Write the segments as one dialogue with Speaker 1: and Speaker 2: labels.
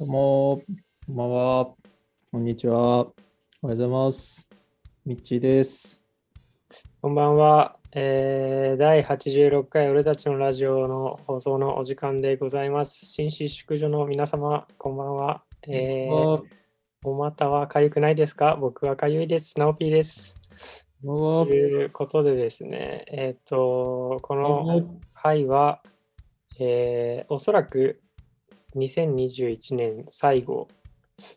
Speaker 1: どうも、こんばんは。こんにちは。おはようございます。みっちーです。
Speaker 2: こんばんは、えー第86回俺たちのラジオの放送のお時間でございます。紳士淑女の皆様、こんばんは。えーお股はかゆくないですか？僕はかゆいです。ナオピーです。ということでですね、えっ、と、この回は、えーおそらく2021年最後、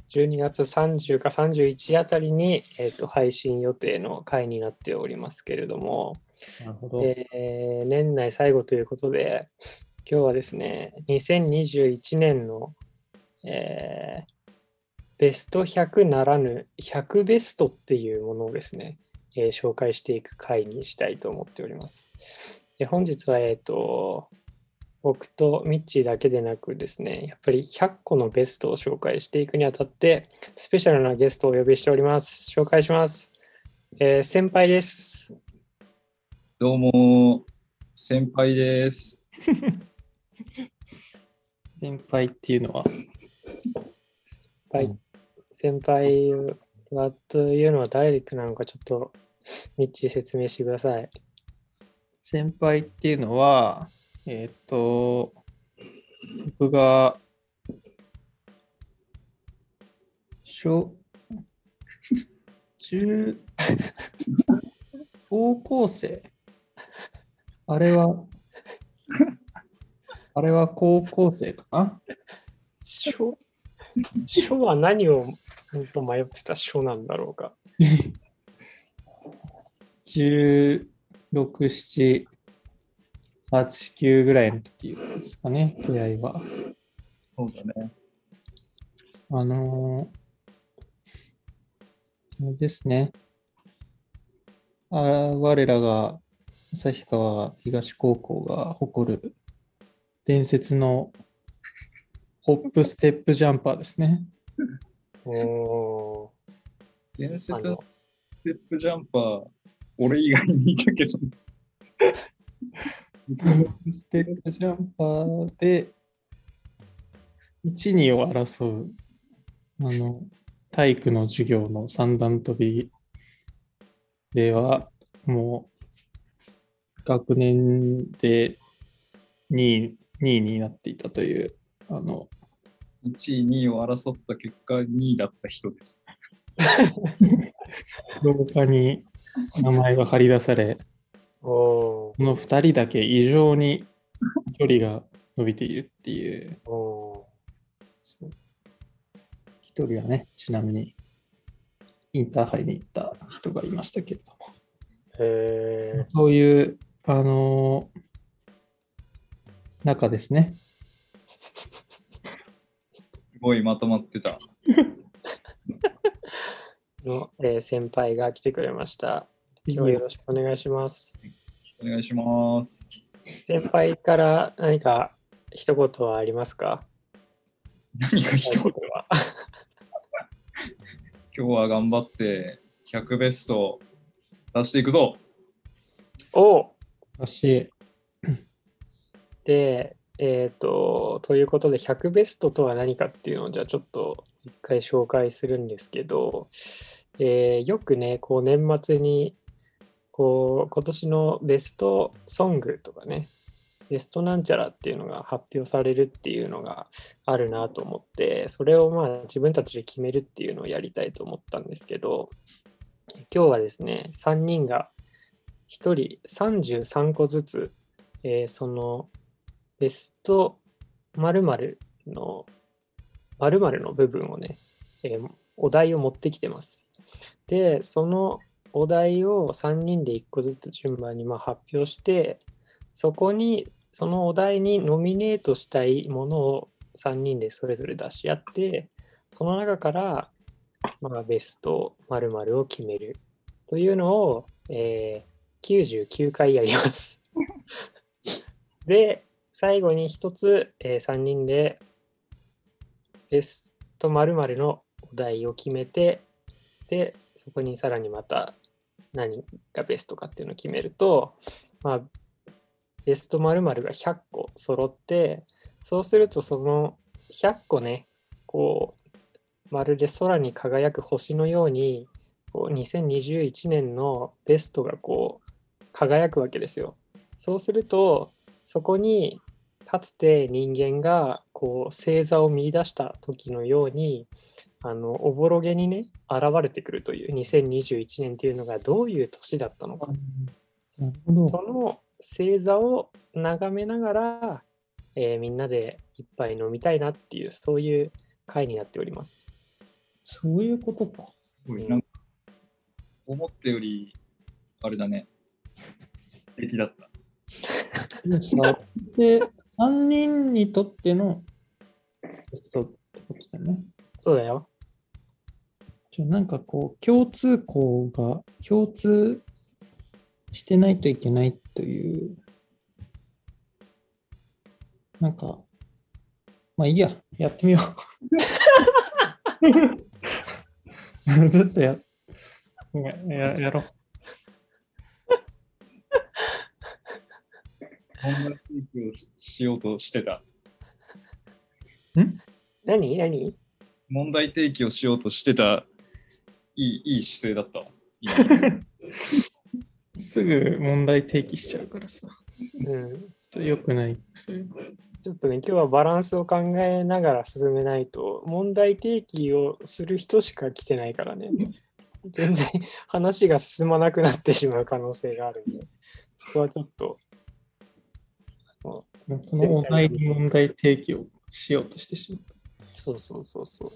Speaker 2: 12月30か31あたりに、えーと配信予定の回になっておりますけれども、
Speaker 1: なるほど。
Speaker 2: えー年内最後ということで、今日はですね、2021年の、えーベスト100ならぬ100ベストっていうものをですね、えー紹介していく回にしたいと思っております。で本日は、えっ、と、僕とミッチーだけでなくですね、やっぱり100個のベストを紹介していくにあたって、スペシャルなゲストをお呼びしております。紹介します。えー先輩です。
Speaker 3: どうも、先輩です。
Speaker 1: 先輩っていうのは、
Speaker 2: 先輩はというのは誰なのかちょっとミッチー説明してください。
Speaker 1: 先輩っていうのは、えーっと、僕が、小、中、高校生？あれは、あれは高校生か？な
Speaker 2: 書書は何を本当迷ってた？書なんだろうか。
Speaker 1: 16、7、8、9ぐらいの時ですかね、出会いは。
Speaker 3: そうだね。
Speaker 1: あのーあれですね。あ我らが旭川東高校が誇る伝説のホップステップジャンパーですね。
Speaker 2: お
Speaker 3: 伝説の
Speaker 2: の
Speaker 3: ステップジャンパー、俺以外にいたけど、
Speaker 1: ステップジャンパーで1、2を争うあの体育の授業の三段跳びではもう学年で2位 ,2 位になっていたというあの
Speaker 3: 1位、2位を争った結果、2位だった人です。
Speaker 1: 廊下に名前が張り出されこの2人だけ異常に距離が伸びているっていう
Speaker 2: お
Speaker 1: 一人はね、ちなみにインターハイに行った人がいましたけれども、
Speaker 2: ーへ
Speaker 1: そういう、あのー中ですね。
Speaker 3: すごいまとまってた。
Speaker 2: ー の、えー先輩が来てくれました。今日はよろしくお願いします。
Speaker 3: お願いします。
Speaker 2: 先輩から何か一言はありますか？
Speaker 3: 何か一言、
Speaker 2: は
Speaker 3: 今日は頑張って100ベスト出していくぞ。
Speaker 2: お
Speaker 1: らしい。
Speaker 2: で、えっ、と、ということで、100ベストとは何かっていうのを、じゃあちょっと一回紹介するんですけど、えーよくね、こう年末に、こう、今年のベストソングとかね、ベストなんちゃらっていうのが発表されるっていうのがあるなと思って、それをまあ自分たちで決めるっていうのをやりたいと思ったんですけど、今日はですね、3人が1人33個ずつ、えーそのベスト〇〇の〇〇の部分をね、えーお題を持ってきてます。で、そのお題を3人で1個ずつ順番にまあ発表して、そこに、そのお題にノミネートしたいものを3人でそれぞれ出し合って、その中から、まあ、ベスト〇〇を決めるというのを、えー99回やります。で、最後に一つ、え3人でベスト〇〇のお題を決めて、で、そこにさらにまた何がベストかっていうのを決めると、まあ、ベスト〇〇が100個揃って、そうするとその100個ね、こうまるで空に輝く星のようにこう2021年のベストがこう輝くわけですよ。そうするとそこにかつて人間がこう星座を見出した時のようにあのおぼろげにね現れてくるという2021年っていうのがどういう年だったのかそ
Speaker 1: ど。
Speaker 2: の星座を眺めながら、えーみんなで一杯飲みたいなっていうそういう会になっております。
Speaker 1: そういうことか。
Speaker 3: なんか思ったより、あれだね。素敵だった。
Speaker 1: でもさ、で、3人にとってのベストってことだよね。
Speaker 2: そうだよ。
Speaker 1: じゃあなんかこう、共通項が共通してないといけないという、なんか、まあいいや、やってみよう。ちょっとや、やややろう。
Speaker 3: こんな提供をしようとしてた。
Speaker 2: 何？何？
Speaker 3: 問題提起をしようとしてた、いいいい姿勢だった
Speaker 1: すぐ問題提起しちゃうからさ。
Speaker 2: うん。
Speaker 1: ちょっと良くない。それ
Speaker 2: ちょっとね、今日はバランスを考えながら進めないと、問題提起をする人しか来てないからね。全然話が進まなくなってしまう可能性があるんで、そこはちょっと、
Speaker 1: このお題に問題提起をしようとしてしまった。
Speaker 2: そうそうそうそう。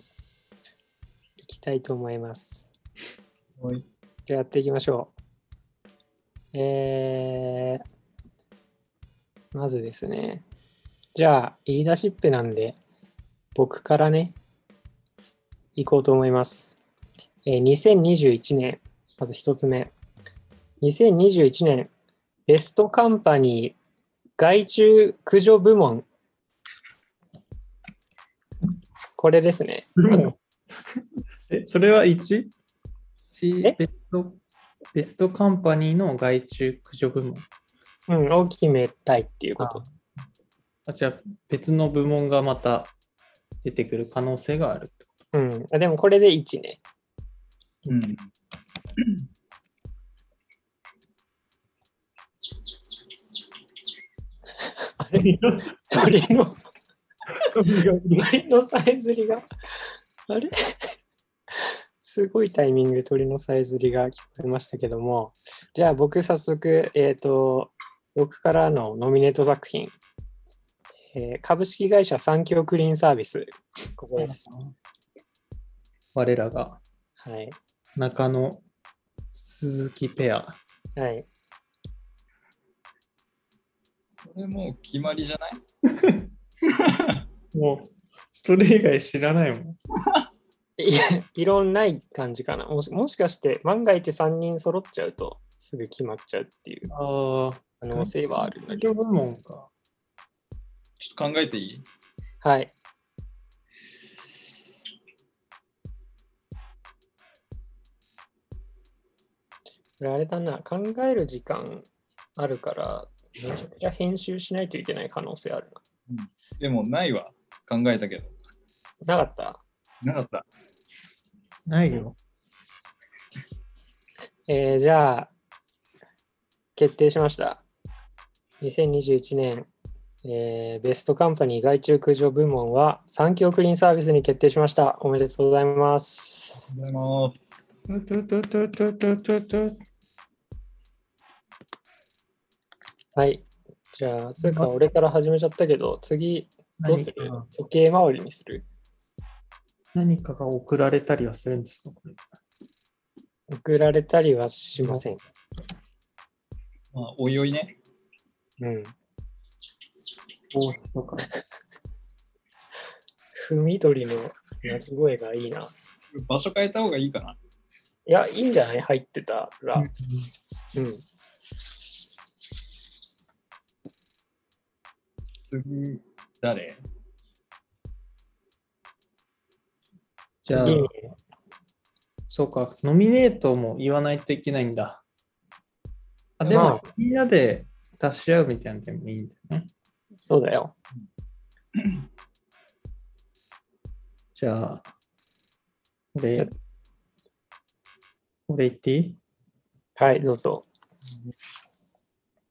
Speaker 2: いきたいと思います。
Speaker 3: はい
Speaker 2: じゃあやっていきましょう。えー、まずですね。じゃあ、言い出しっぺなんで、僕からね、行こうと思います。えー2021年、まず一つ目。2021年、ベストカンパニー外注駆除部門。これですね。
Speaker 1: え、それは 1?
Speaker 2: え？
Speaker 1: ベスト、ベストカンパニーの外注駆除部門。
Speaker 2: うん、を決めたいっていうこと。
Speaker 1: あ、じゃあ別の部門がまた出てくる可能性がある
Speaker 2: うん。あでもこれで1ね。
Speaker 3: うん。
Speaker 2: あれ？鳥の、鳥のさえずりが、あれ？すごいタイミングで鳥のさえずりが聞こえましたけども、じゃあ僕早速、えっ、と、僕からのノミネート作品、えー株式会社三京クリーンサービス、ここです。
Speaker 1: 我らが
Speaker 2: はい。
Speaker 1: 中野鈴木ペア。
Speaker 2: はい。
Speaker 3: それもう決まりじゃない？
Speaker 1: もう、それ以外知らないもん。
Speaker 2: いや、異論ない感じかな。もしもしかして、万が一3人揃っちゃうと、すぐ決まっちゃうっていう
Speaker 1: ああ、
Speaker 2: 可能性はあるんだけど。
Speaker 1: 部門か。
Speaker 3: ちょっと考えていい？
Speaker 2: はい。これあれだな、考える時間あるから、めちゃくちゃ編集しないといけない可能性ある
Speaker 3: でもないわ。考えたけど。
Speaker 2: な。なかった？
Speaker 3: なかった。
Speaker 1: ないよ。
Speaker 2: えー、じゃあ、決定しました。2021年、えー、ベストカンパニー外注駆除部門は産業クリーンサービスに決定しました。おめでとうございます。
Speaker 3: ありがとうございます。
Speaker 2: はい。じゃあ、つうか、俺から始めちゃったけど、次、どうする？時計回りにする？
Speaker 1: 何かが送られたりはするんですか？これ
Speaker 2: 送られたりはしません。
Speaker 3: まあ、おいおいね。
Speaker 2: うん。
Speaker 1: 帽子とか。
Speaker 2: ふみどりの鳴き声がいいな。
Speaker 3: 場所変えた方がいいかな。
Speaker 2: いや、いいんじゃない？入ってたら。うん。
Speaker 3: 次、誰？
Speaker 1: じゃあ、そうか、ノミネートも言わないといけないんだ。あ、でも、
Speaker 2: まあ
Speaker 1: みんなで出し合うみたいなのでもいいんだよね。
Speaker 2: そうだよ。
Speaker 1: じゃあ、俺、俺言っていい？
Speaker 2: はい、どうぞ。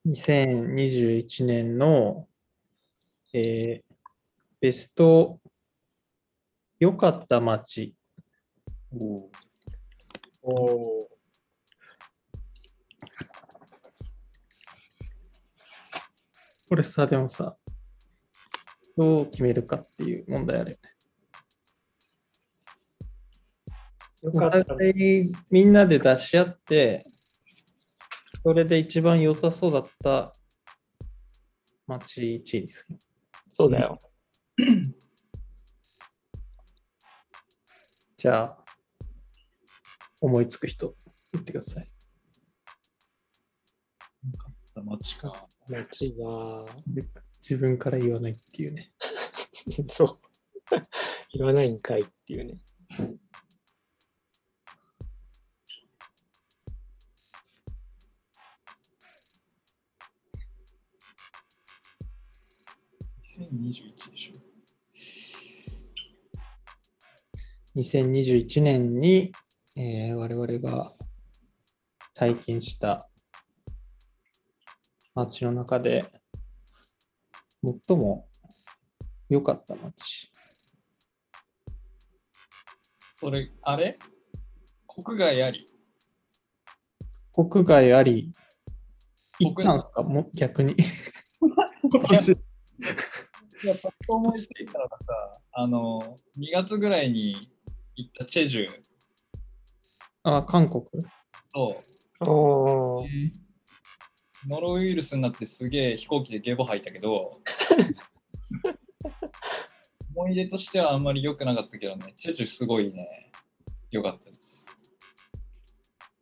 Speaker 1: 2021年の、えーベスト良かった街。
Speaker 3: お
Speaker 2: おお。
Speaker 1: これさ、でもさ、どう決めるかっていう問題あるよね。お。互いみんなで出し合って、それで一番良さそうだった街1位にする。
Speaker 2: そうだよ。
Speaker 1: じゃあ、思いつく人、言ってください。
Speaker 3: 街か。
Speaker 2: 街
Speaker 1: 自分から言わないっていうね。
Speaker 2: そう。言わないんかいっていうね。
Speaker 3: 2021
Speaker 1: 2021年に、えー我々が体験した街の中で最も良かった街。
Speaker 3: それ、あれ？国外あり？
Speaker 1: 国外あり、行
Speaker 3: 国
Speaker 1: ったんすか？もう逆に。今年。
Speaker 3: いや、パッと思いついたのがさ、あの、2月ぐらいに行ったチェジュ
Speaker 1: あ、韓国？
Speaker 3: と、
Speaker 2: おお。
Speaker 3: ノロウイルスになってすげえ飛行機でゲボ吐いたけど、思い出としてはあんまり良くなかったけどね、チェジュすごいね、良かったです。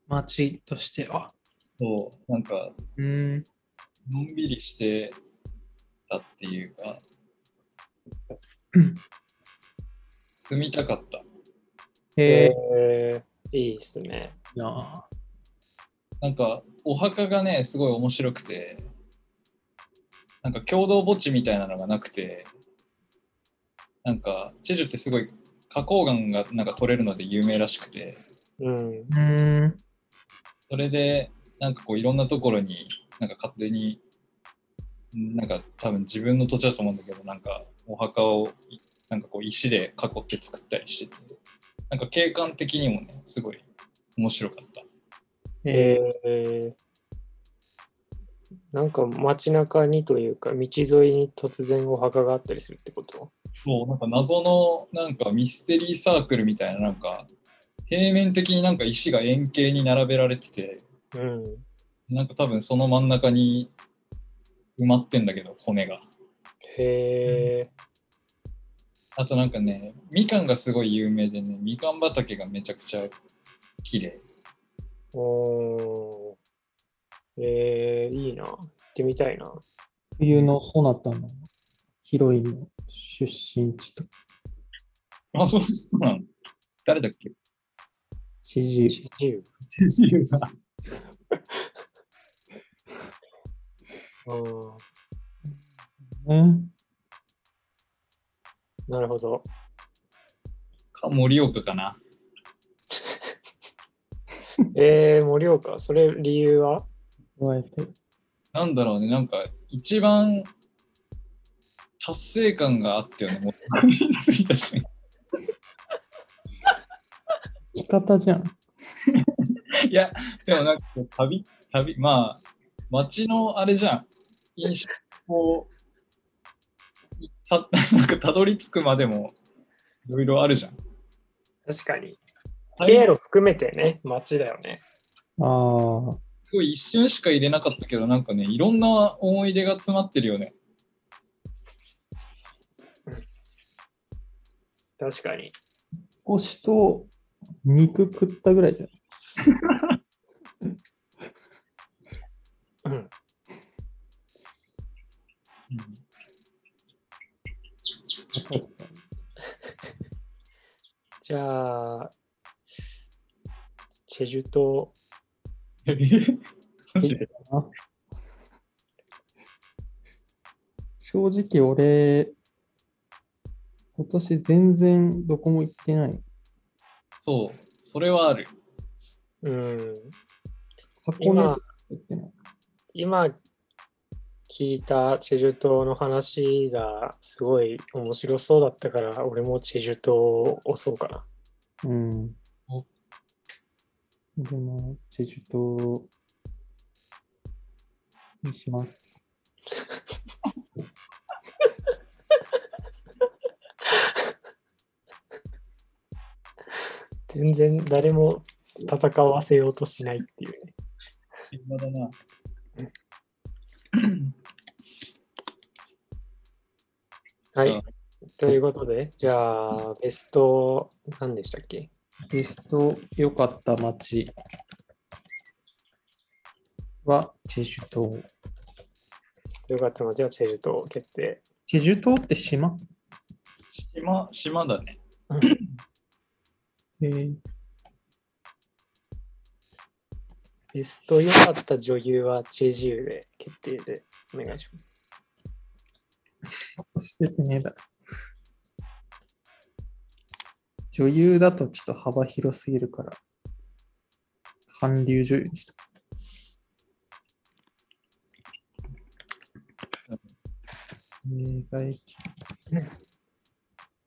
Speaker 1: 街としては。
Speaker 3: そう、なんか、
Speaker 1: うーん。
Speaker 3: のんびりしてたっていうか、住みたかった。
Speaker 1: へ
Speaker 2: え
Speaker 1: え
Speaker 2: ー、いいっすね。
Speaker 1: な
Speaker 3: なんか、お墓がね、すごい面白くて、なんか共同墓地みたいなのがなくて、なんか、チェジュってすごい花崗岩がなんか取れるので有名らしくて、
Speaker 2: うん。
Speaker 3: それで、なんかこういろんなところになんか勝手に、んなんか多分自分の土地だと思うんだけど、なんかお墓をいなんかこう石で囲って作ったりしてて、なんか景観的にもね、すごい面白かった。
Speaker 1: え
Speaker 2: えー、なんか街中にというか、道沿いに突然お墓があったりするってこと？
Speaker 3: そう、なんか謎のなんかミステリーサークルみたいな、なんか平面的になんか石が円形に並べられてて、
Speaker 2: うん。
Speaker 3: なんか多分その真ん中に埋まってんだけど、骨が。
Speaker 2: へえ
Speaker 3: あとなんかね、みかんがすごい有名でね、みかん畑がめちゃくちゃ綺麗。
Speaker 2: ー、おー。えー、いいな。行ってみたいな。
Speaker 1: 冬のそなたのヒロインの出身地と
Speaker 3: あ、そうそうなの？誰だっけ？
Speaker 1: 四十。
Speaker 2: 自由。
Speaker 3: ジェジュだ。
Speaker 2: あー
Speaker 1: うん。
Speaker 2: なるほど。
Speaker 3: か盛岡かな？
Speaker 2: えー、盛岡、それ理由は？
Speaker 3: なんだろうね、なんか一番達成感があったよね、もうに着いた瞬間
Speaker 1: 生き方じゃん。
Speaker 3: いや、でもなんか旅、旅、まあ、街のあれじゃん。印象こう、た なんかたどり着くまでもいろいろあるじゃん。
Speaker 2: 確かに。経路含めてね、街だよね。
Speaker 1: ああ。
Speaker 3: すごい一瞬しか入れなかったけど、なんかね、いろんな思い出が詰まってるよね。
Speaker 2: 確かに。
Speaker 1: 腰と肉食ったぐらいじゃん。
Speaker 2: うん。じゃあ、チェジュ島、
Speaker 3: えマジで
Speaker 1: な正直俺、今年全然どこも行ってない。
Speaker 3: そう、それはある。
Speaker 2: うん。
Speaker 1: 箱根
Speaker 2: 今
Speaker 1: とかしか行ってない。
Speaker 2: 今聞いたチェジュ島の話がすごい面白そうだったから、俺もチェジュ島を押そうかな。
Speaker 1: うん
Speaker 3: お。
Speaker 1: でも、チェジュ島にします。
Speaker 2: 全然誰も戦わせようとしないっていうね。はい。ということで、じゃあ、ベスト、何でしたっけ？
Speaker 1: ベスト良かった街はチェジュ島。
Speaker 2: よかったの、じゃあ、チェジュ島決定。
Speaker 1: チェジュ島って島？
Speaker 3: 島、島だね。
Speaker 1: えー、
Speaker 2: ベスト良かった女優はチェジュで決定でお願いします。
Speaker 1: しててねえだろ。女優だとちょっと幅広すぎるから、韓流女優にした。映画駅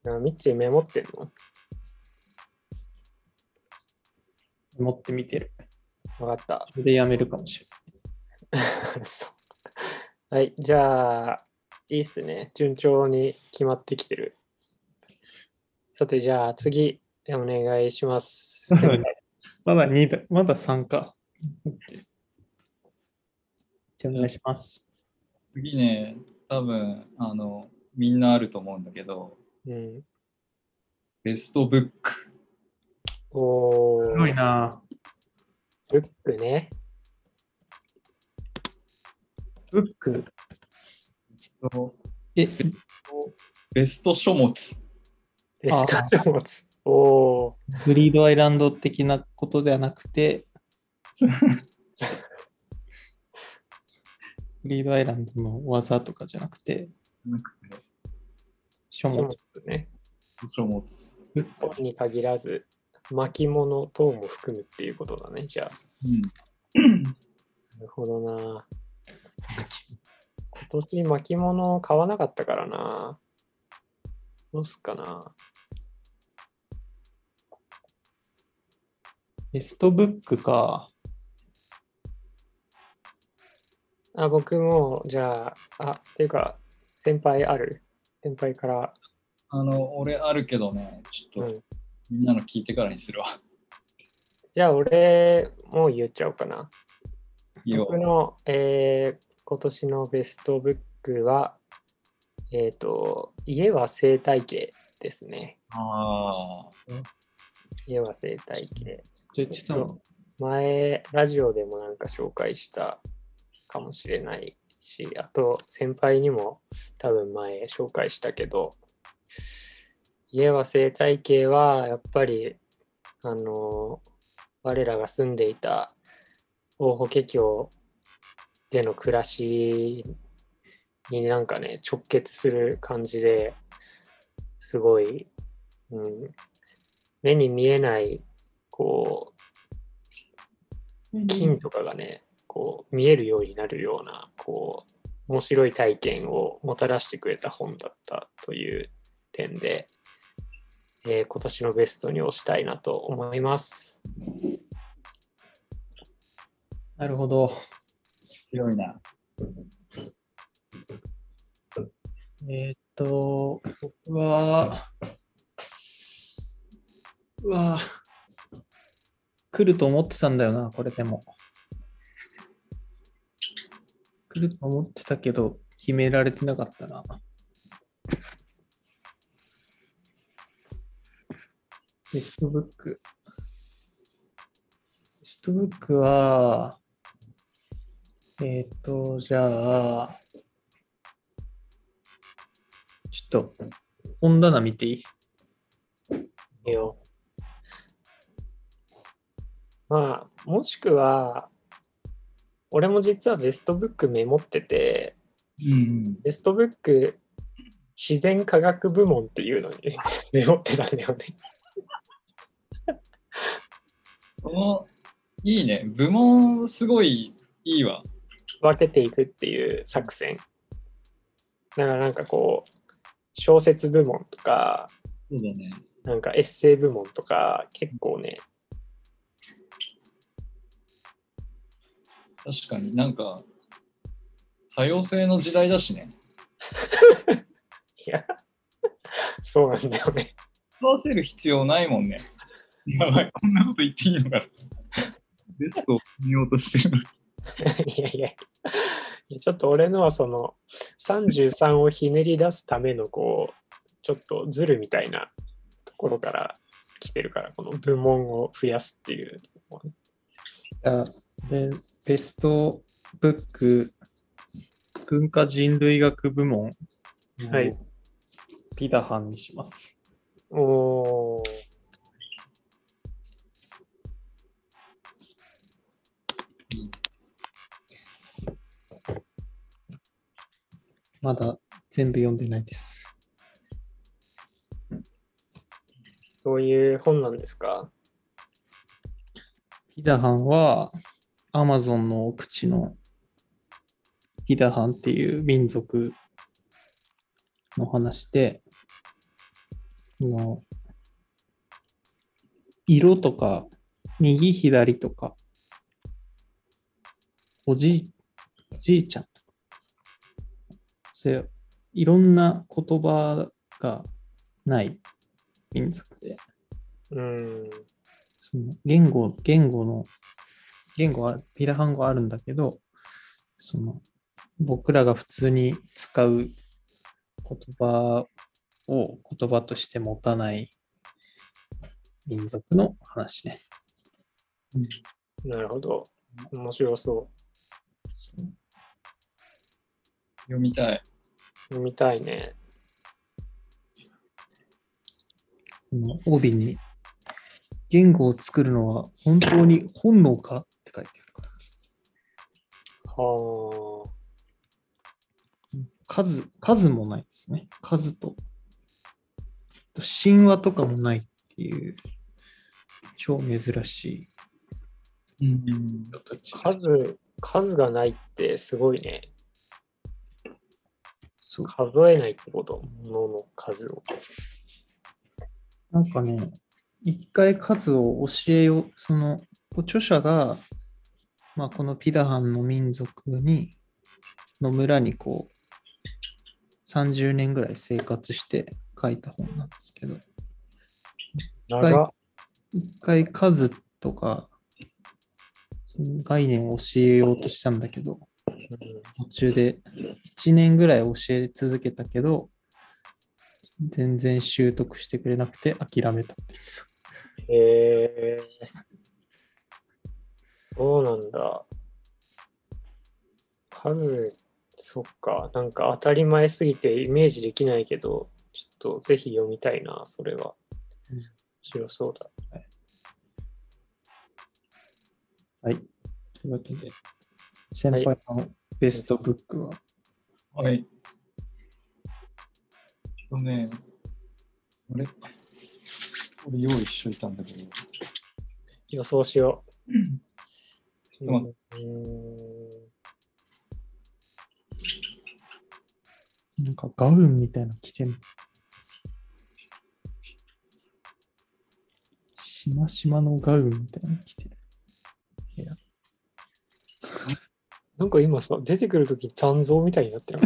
Speaker 2: あミッチーメモってんの？
Speaker 1: 持ってみてる。
Speaker 2: わかった。
Speaker 1: それでやめるかもしれ
Speaker 2: そうはい、じゃあ、いいっすね。順調に決まってきてる。さて、じゃあ次、お願いします。
Speaker 1: まだ2だ、まだ3か。じゃあお願いします。
Speaker 3: 次ね、多分あの、みんなあると思うんだけど、
Speaker 2: うん、
Speaker 3: ベストブック。
Speaker 2: お
Speaker 1: すごい
Speaker 2: ー、
Speaker 1: な
Speaker 2: ブックね。
Speaker 1: ブック。え、
Speaker 3: ベスト書物。
Speaker 2: ベスト書物。おー、
Speaker 1: グリードアイランド的なことではなくて、グリードアイランドの技とかじゃなくて、書物
Speaker 2: 書物。ね。
Speaker 3: 書物。
Speaker 2: 本に限らず、巻物等も含むっていうことだね、じゃあ。
Speaker 3: うん。
Speaker 2: なるほどな。今年巻物買わなかったからな。どうすっかな。
Speaker 1: ベストブックか。
Speaker 2: あ、僕も、じゃあ、あ、っていうか、先輩ある先輩から、
Speaker 3: あの、俺あるけどね、ちょっと
Speaker 2: うん。
Speaker 3: みんなの聞いてからにするわ。
Speaker 2: じゃあ、俺、もう言っちゃおうかな。僕の、えー今年のベストブックは、えっ、と、家は生態系ですね。
Speaker 3: ああ。
Speaker 2: 家は生態系。
Speaker 1: っと、
Speaker 2: 前、ラジオでもなんか紹介したかもしれないし、あと先輩にも多分前紹介したけど、家は生態系はやっぱり、あの、我らが住んでいた大法華経での暮らしになんかね、直結する感じですごい、うん、目に見えない、こう、金とかがね、こう見えるようになるような、こう、面白い体験をもたらしてくれた本だったという点で、えー今年のベストに推したいなと思います。
Speaker 1: なるほど。
Speaker 3: 強いな。
Speaker 1: えーっと、僕は、うわ来ると思ってたんだよな、これでも。来ると思ってたけど、決められてなかったな。ベストブック。ベストブックは、えっ、と、じゃあ、ちょっと、本棚見ていい？
Speaker 2: いいよ。まあ、もしくは、俺も実はベストブックメモってて、
Speaker 3: うん。
Speaker 2: ベストブック自然科学部門っていうのに メモってたんだよね。
Speaker 3: この、いいね。部門すごいいいわ。
Speaker 2: 分けていくっていう作戦。だからなんかこう、小説部門とか、
Speaker 3: そうだね。
Speaker 2: なんかエッセイ部門とか、結構ね、
Speaker 3: 確かになんか、多様性の時代だしね。
Speaker 2: いや、そうなんだよね。
Speaker 3: 合わせる必要ないもんね。やばい、こんなこと言っていいのか。ベストを見ようとしてる。
Speaker 2: いやいやちょっと俺のはその33をひねり出すためのこう、ちょっとズルみたいなところから来てるから、この部門を増やすっていう。
Speaker 1: じゃあで、ベストブック文化人類学部門
Speaker 2: はい
Speaker 1: をピダハンにします。
Speaker 2: おー
Speaker 1: まだ全部読んでないです。
Speaker 2: どういう本なんですか？
Speaker 1: ピダハンは Amazon の奥地のピダハンっていう民族の話で、その色とか右左とかおじいおじいちゃんとかそういろんな言葉がない民族で
Speaker 2: うん。
Speaker 1: その言語、言語の、言語は、ピラハン語あるんだけど、その、僕らが普通に使う言葉を言葉として持たない民族の話ね。
Speaker 2: なるほど。面白そ
Speaker 1: そう
Speaker 3: 読みたい。
Speaker 2: う。読みたいね。
Speaker 1: この帯に、言語を作るのは本当に本能か？って書いてあるから。
Speaker 2: はあ。
Speaker 1: 数、数もないですね。数と。と神話とかもないっていう、超珍しい
Speaker 3: うん。
Speaker 1: 人たち。
Speaker 2: 数、数がないってすごいね。
Speaker 1: そう。
Speaker 2: 数えないってこと？物の数を。
Speaker 1: なんかね、一回数を教えよう、その、著者が、まあ、このピダハンの民族に、の村にこう、30年ぐらい生活して書いた本なんですけど、
Speaker 2: 長っ。
Speaker 1: 一回数とか、概念を教えようとしたんだけど、途中で1年ぐらい教え続けたけど、全然習得してくれなくて諦めたって言ってた。
Speaker 2: へえそうなんだ。数、そっか。なんか当たり前すぎてイメージできないけど、ちょっとぜひ読みたいな、それは。
Speaker 1: うん
Speaker 2: 面白そうだ。
Speaker 1: はい。というわけで、先輩のベストブックは、
Speaker 3: はい。とね、あれ？これ用意しといたんだけど、
Speaker 2: 予想しよう。うーん
Speaker 1: なんかガウンみたいなの着てんの？しましまのガウンみたいなの着てる。
Speaker 2: なんか今さ、出てくるとき残像みたいになってる。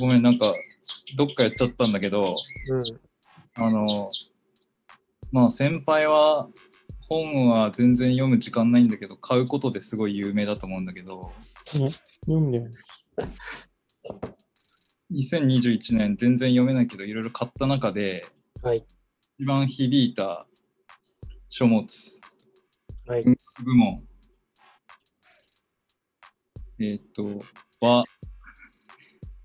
Speaker 3: ごめん、なんか、どっかやっちゃったんだけど、
Speaker 2: うん。
Speaker 3: あの、まあ先輩は本は全然読む時間ないんだけど、買うことですごい有名だと思うんだけど、
Speaker 1: 読んでる。
Speaker 3: 2021年全然読めないけど、いろいろ買った中で、
Speaker 2: はい。
Speaker 3: 一番響いた書物、
Speaker 2: はい。
Speaker 3: 部門、えっ、と、は、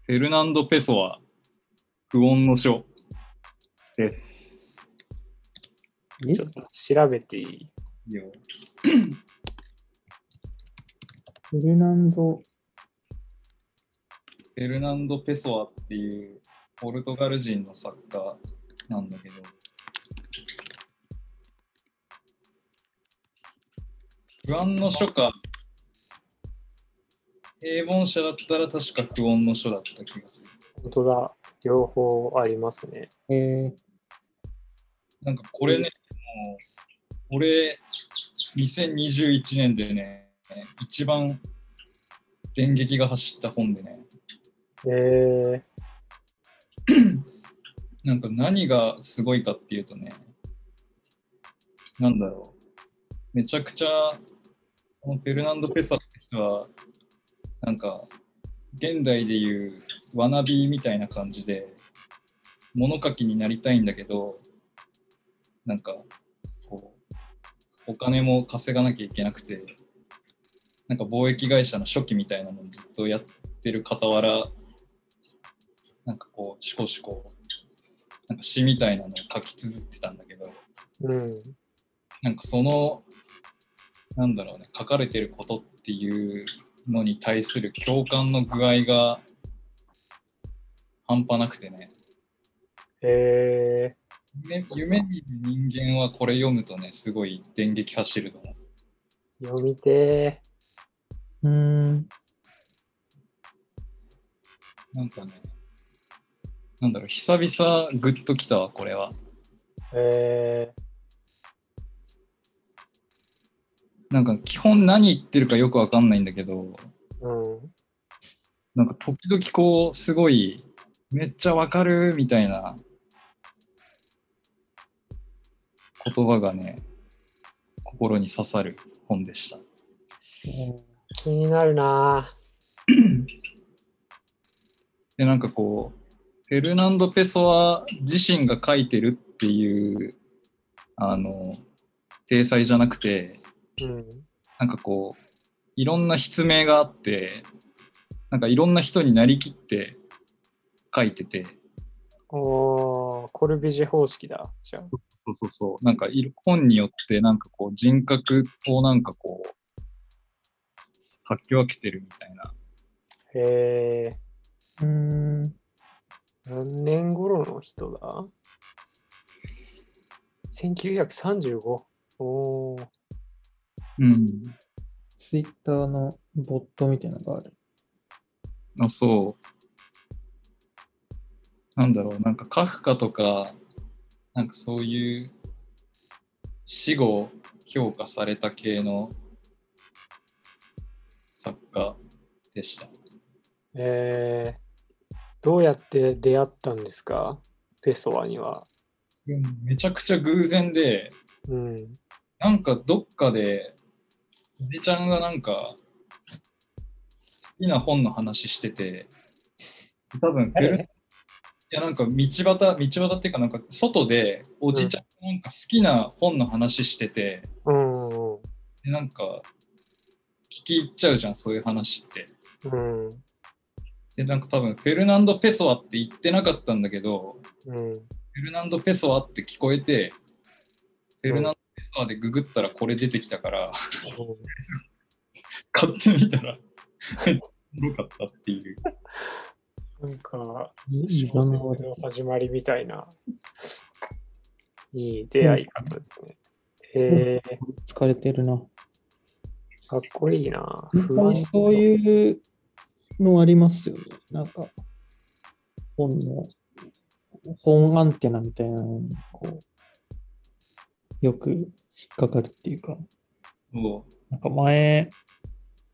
Speaker 3: フェルナンド・ペソア、不穏の書。です。
Speaker 1: え
Speaker 2: ちょっと調べていい？
Speaker 3: いいよ
Speaker 1: フェルナンド、
Speaker 3: フェェルナンド・ペソアっていうポルトガル人の作家なんだけど、不安の書か、平凡者だったら確か不穏の書だった気がする。
Speaker 2: 本当だ。両方ありますね。
Speaker 1: えー、
Speaker 3: なんかこれね、もう、俺、2021年でね、一番電撃が走った本でね、
Speaker 2: え
Speaker 3: なんか何がすごいかっていうとね、なんだろう、めちゃくちゃ、このフェルナンド・ペサって人は、なんか、現代でいうワナビーみたいな感じで、物書きになりたいんだけど、なんか、こう、お金も稼がなきゃいけなくて、なんか貿易会社の初期みたいなのをずっとやってる傍ら、なんかこう、しこしこ、なんか詩みたいなのを書き綴ってたんだけど、
Speaker 2: ー、うん。
Speaker 3: なんかその、なんだろうね、書かれてることっていうのに対する共感の具合が半端なくてね、
Speaker 2: え
Speaker 3: 夢夢見る人間はこれ読むとね、すごい電撃走ると思う。
Speaker 2: ー、読みて
Speaker 1: うーん。
Speaker 3: なんかね、なんだろう、久々グッときたわ、これは。
Speaker 2: ー。え
Speaker 3: なんか基本何言ってるかよくわかんないんだけど、
Speaker 2: ー、うん。
Speaker 3: なんか時々こう、すごい、めっちゃわかるみたいな言葉がね、心に刺さる本でした。
Speaker 2: 気になるな
Speaker 3: で、なんかこう、フェルナンド・ペソア自身が書いてるっていう、あの、体裁じゃなくて、
Speaker 2: うん。
Speaker 3: なんかこう、いろんな筆名があって、なんかいろんな人になりきって書いてて、
Speaker 2: おー、コルビジェ方式だ。じゃあ。
Speaker 3: そうそうそう、なんか本によってなんかこう人格をなんかこう、書き分けてるみたいな。
Speaker 2: え
Speaker 1: うーん。
Speaker 2: ー、何年頃の人だ ?1935。おー、
Speaker 3: うん。
Speaker 1: ツイッターのボットみたいなのがある。
Speaker 3: あ、そう。なんだろう、なんかカフカとか、なんかそういう死後評価された系の作家でした。
Speaker 2: えー、どうやって出会ったんですか？ペソアには。
Speaker 3: めちゃくちゃ偶然で、
Speaker 2: うん。
Speaker 3: なんかどっかで、おじちゃんがなんか、好きな本の話してて、多分いやなんか道端、道端っていうかなんか外でおじちゃんがなんか好きな本の話してて、
Speaker 2: うん。
Speaker 3: でなんか聞き入っちゃうじゃん、そういう話って。
Speaker 2: うん。
Speaker 3: で、なんか多分フェルナンド・ペソアって言ってなかったんだけど、
Speaker 2: うん。
Speaker 3: フェルナンド・ペソアって聞こえて、フェルナンド・ペソアでググったらこれ出てきたから、買ってみたら、めっちゃおもろかったっていう。
Speaker 2: なんか、
Speaker 1: いろんな
Speaker 2: 少年の始まりみたいな、いい出会い方ですね。えー、
Speaker 1: 疲れてるな。
Speaker 2: かっこいいな。
Speaker 1: そういうのありますよね。なんか、本の、本アンテナみたいなのに、こう、よく引っかかるっていうか、
Speaker 3: も
Speaker 1: なんか前、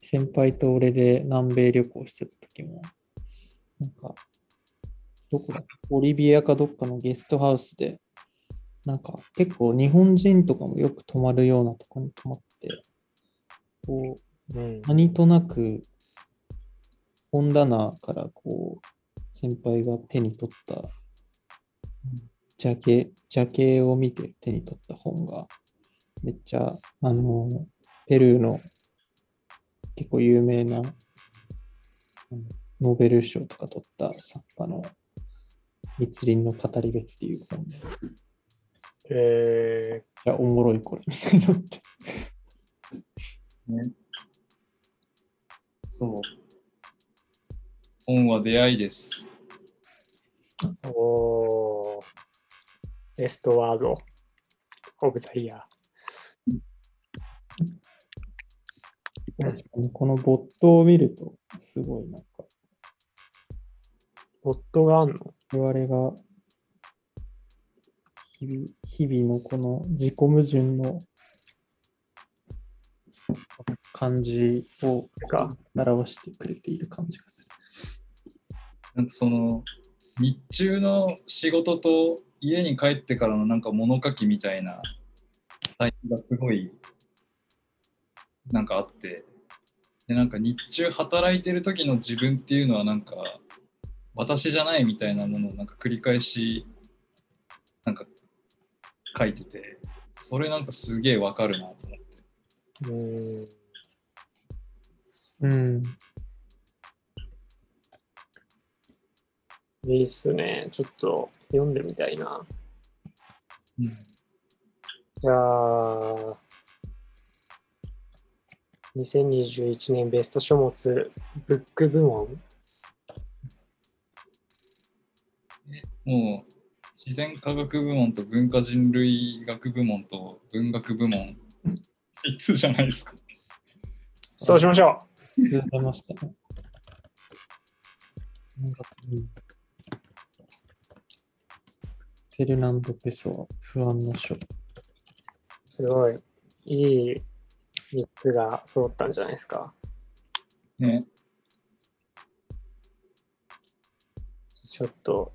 Speaker 1: 先輩と俺で南米旅行してた時も、なんか、どこだボリビアかどっかのゲストハウスで、なんか結構日本人とかもよく泊まるようなとこに泊まって、こう、
Speaker 2: うん。
Speaker 1: 何となく本棚からこう先輩が手に取ったジャケジャケを見て手に取った本がめっちゃあのペルーの結構有名なノーベル賞とか取った作家の密林の語り部っていう本で、い
Speaker 2: え
Speaker 1: や、おもろいこれみたいなのって。
Speaker 3: う、ね。そう。本は出会いです。
Speaker 2: おー。ベストワード。オブザイヤ
Speaker 1: 確かにこのボットを見ると、すごいなんか、
Speaker 2: ー。ボットがあんの？
Speaker 1: 我々が日々日々のこの自己矛盾の感じを
Speaker 2: か。
Speaker 1: 表してくれている感じがす
Speaker 3: なんかその日中の仕事と家に帰ってからのなんか物書きみたいなタイプがすごいなんかあってでなんか日中働いてる時の自分っていうのはなんか私じゃないみたいなものをなんか繰り返しなんか書いててそれなんかすげえわかるなと思って
Speaker 2: うーん。
Speaker 1: る。うん。
Speaker 2: いいっすね。ちょっと読んでみたいな。
Speaker 3: うん
Speaker 2: じゃあ、2021年ベスト書物、ブック部門。
Speaker 3: もう自然科学部門と文化人類学部門と文学部門3つじゃないですか。
Speaker 2: そうしましょ
Speaker 1: 普通出ましたね。なんかうんフェルナンド・ペソは不安の書。
Speaker 2: う。すごい、いい3つが揃ったんじゃないですか。
Speaker 3: ね。
Speaker 2: ちょっと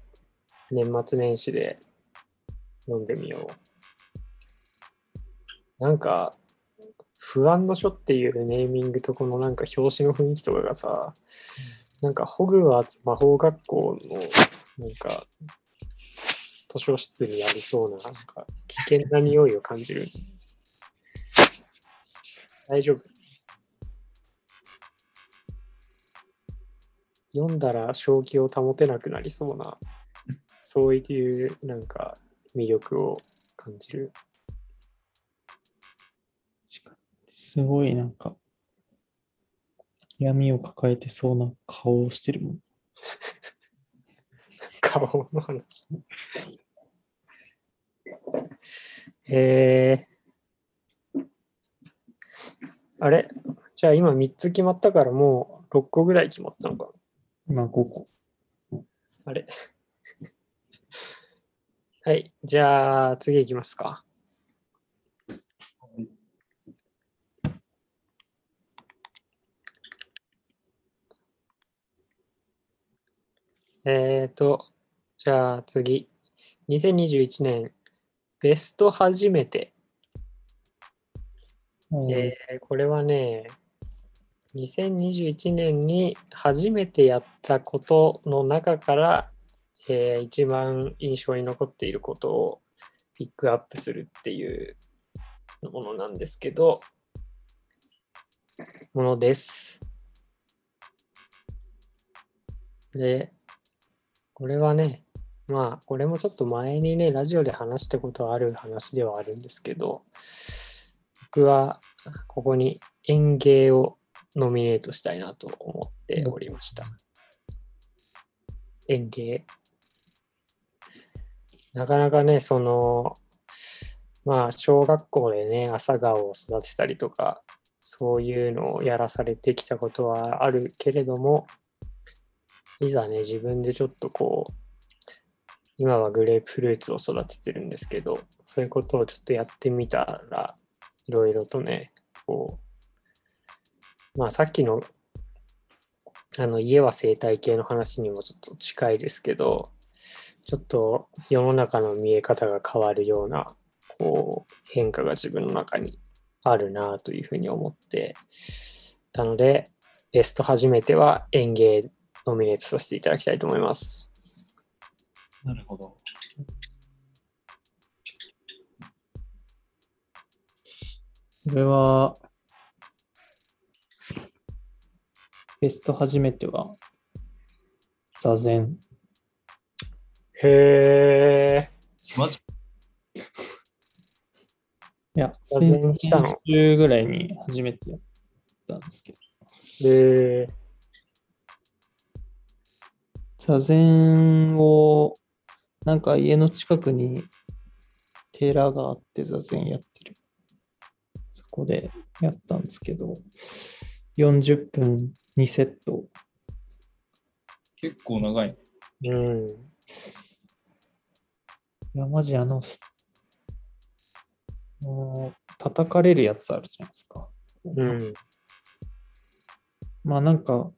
Speaker 2: 年末年始で読んでみよう。なんか、不安の書っていうネーミングとこのなんか表紙の雰囲気とかがさ、なんかホグワーツ魔法学校のなんか図書室にありそうななんか危険な匂いを感じる。大丈夫読んだら正気を保てなくなりそうな、そういうなんか魅力を感じる。
Speaker 1: すごいなんか、闇を抱えてそうな顔をしてるもん。
Speaker 2: 顔の話。えー、あれ？じゃあ今3つ決まったからもう6個ぐらい決まったのか
Speaker 1: 今5個。
Speaker 2: なあれ？はい。じゃあ次行きますか。えーと、じゃあ次。2021年ベスト初めて。えーこれはね、2021年に初めてやったことの中から、えー一番印象に残っていることをピックアップするっていうものなんですけど、ものです。で、これはね、まあ、これもちょっと前にね、ラジオで話したことある話ではあるんですけど、僕はここに園芸をノミネートしたいなと思っておりました。園芸。なかなかね、その、まあ、小学校でね、朝顔を育てたりとか、そういうのをやらされてきたことはあるけれども、いざね、自分でちょっとこう、今はグレープフルーツを育ててるんですけど、そういうことをちょっとやってみたら、いろいろとね、こう、まあさっきの、あの、家は生態系の話にもちょっと近いですけど、ちょっと世の中の見え方が変わるような、こう、変化が自分の中にあるなというふうに思ってたので、ベスト初めては園芸ノミネートさせていただきたいと思います。
Speaker 3: なるほど。
Speaker 1: これは、ベスト初めては、座禅。
Speaker 2: へー。
Speaker 3: マジ？
Speaker 1: いや、
Speaker 2: 座禅したの
Speaker 1: 先週ぐらいに初めてやったんですけど、
Speaker 2: へー。
Speaker 1: 座禅を、なんか家の近くに寺があって座禅やってこでやったんですけど、40分2セット。
Speaker 3: 結構長いね。
Speaker 2: うん。
Speaker 1: いや、マジあの、もう叩かれるやつあるじゃないですか。
Speaker 2: うん。
Speaker 1: まあなんか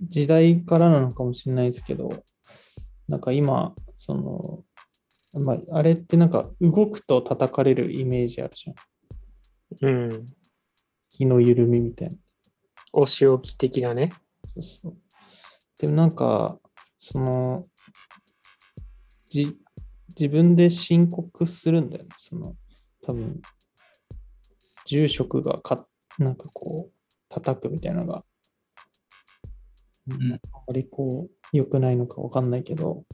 Speaker 1: 時代からなのかもしれないですけど、なんか今、その、まああれってなんか動くと叩かれるイメージあるじゃん。
Speaker 2: うん。
Speaker 1: 気の緩みみたいな。
Speaker 2: お仕置き的なね。
Speaker 1: そうそう。でもなんか、その、じ、自分で申告するんだよね。その、多分、住職がか、なんかこう、叩くみたいなのが、
Speaker 3: ん
Speaker 1: あんまりこう、良くないのかわかんないけど、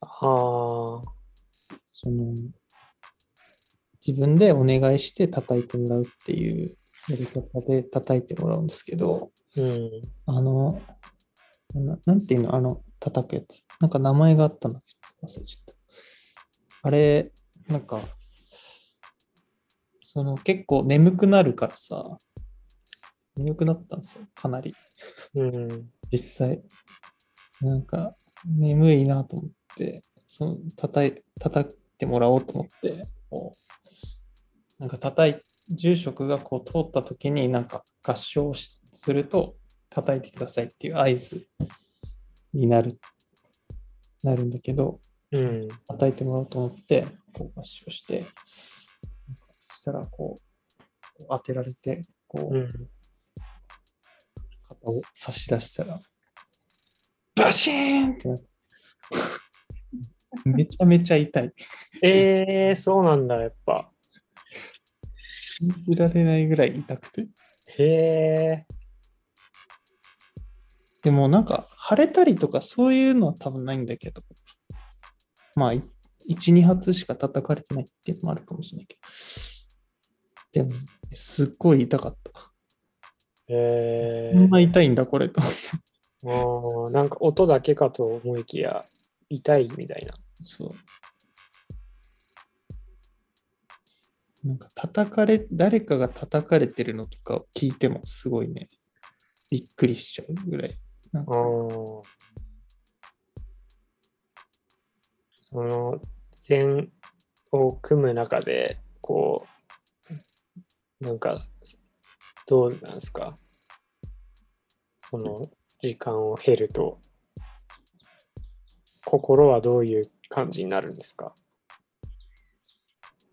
Speaker 2: ああ。
Speaker 1: その、自分でお願いして叩いてもらうっていうやり方で叩いてもらうんですけど、
Speaker 2: うん。
Speaker 1: あの、ななんていうのあの、叩くやつ。なんか名前があったんだけど、忘れちゃった。あれ、なんか、その結構眠くなるからさ、眠くなったんですよ、かなり。
Speaker 2: うん。
Speaker 1: 実際。なんか、眠いなと思って、その、叩い、叩いてもらおうと思って、こう、なんか叩い、住職がこう通った時になんか合唱しすると叩いてくださいっていう合図になる、なるんだけど、
Speaker 2: うん。
Speaker 1: 叩いてもらおうと思って、こう合唱して、そしたらこう、当てられて、こう、
Speaker 2: うん。
Speaker 1: 肩を差し出したら、バシーンってなって、めちゃめちゃ痛い。
Speaker 2: ええそうなんだ、やっぱ。
Speaker 1: 信じられないぐらい痛くて。
Speaker 2: へえ。
Speaker 1: でもなんか、腫れたりとかそういうのは多分ないんだけど、まあ、い1、2発しか叩かれてないっていうのもあるかもしれないけど、でも、すっごい痛かった。
Speaker 2: え
Speaker 1: こんな痛いんだ、これと思って。
Speaker 2: あーなんか音だけかと思いきや、痛いみたいな。
Speaker 1: そう。なんか叩かれ、誰かが叩かれてるのとかを聞いてもすごいね、びっくりしちゃうぐらい。なんか
Speaker 2: その禅を組む中で、こう、なんか、どうなんですか？その時間を経ると、心はどういう感じになるんですか？